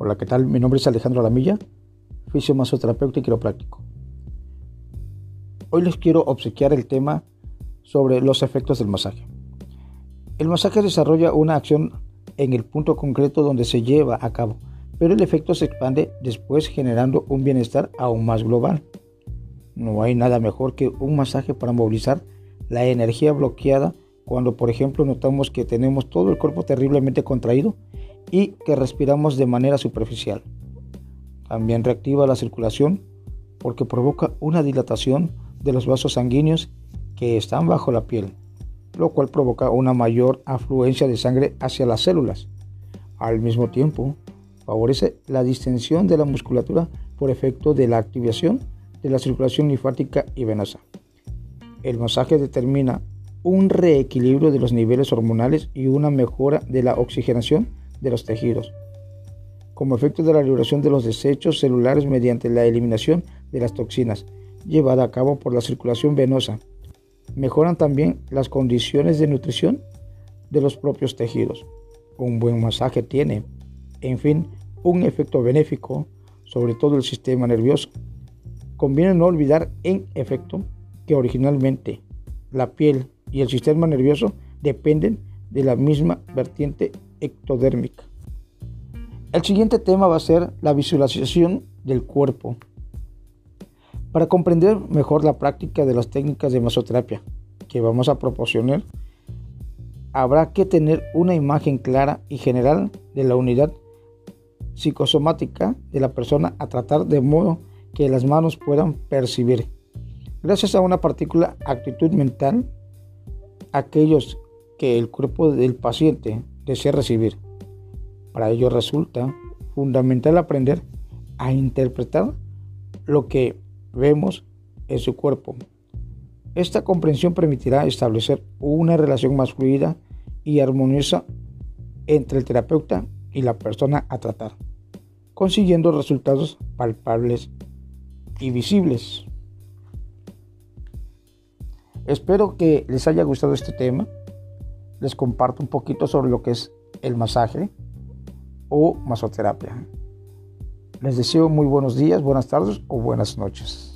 Hola, ¿qué tal? Mi nombre es Alejandro Alamilla, fisiomasoterapeuta y quiropráctico. Hoy les quiero obsequiar el tema sobre los efectos del masaje. El masaje desarrolla una acción en el punto concreto donde se lleva a cabo, pero el efecto se expande después generando un bienestar aún más global. No hay nada mejor que un masaje para movilizar la energía bloqueada cuando por ejemplo notamos que tenemos todo el cuerpo terriblemente contraído y que respiramos de manera superficial. También reactiva la circulación porque provoca una dilatación de los vasos sanguíneos que están bajo la piel, lo cual provoca una mayor afluencia de sangre hacia las células. Al mismo tiempo, favorece la distensión de la musculatura por efecto de la activación de la circulación linfática y venosa. El masaje determina un reequilibrio de los niveles hormonales y una mejora de la oxigenación de los tejidos, como efecto de la liberación de los desechos celulares mediante la eliminación de las toxinas, llevada a cabo por la circulación venosa. Mejoran también las condiciones de nutrición de los propios tejidos. Un buen masaje tiene, en fin, un efecto benéfico sobre todo el sistema nervioso. Conviene no olvidar, en efecto, que originalmente la piel y el sistema nervioso dependen de la misma vertiente ectodérmica. El siguiente tema va a ser la visualización del cuerpo. Para comprender mejor la práctica de las técnicas de masoterapia que vamos a proporcionar, habrá que tener una imagen clara y general de la unidad psicosomática de la persona a tratar de modo que las manos puedan percibir. Gracias a una particular actitud mental, aquellos que el cuerpo del paciente desea recibir. Para ello resulta fundamental aprender a interpretar lo que vemos en su cuerpo. Esta comprensión permitirá establecer una relación más fluida y armoniosa entre el terapeuta y la persona a tratar, consiguiendo resultados palpables y visibles. Espero que les haya gustado este tema les comparto un poquito sobre lo que es el masaje o masoterapia. Les deseo muy buenos días, buenas tardes o buenas noches.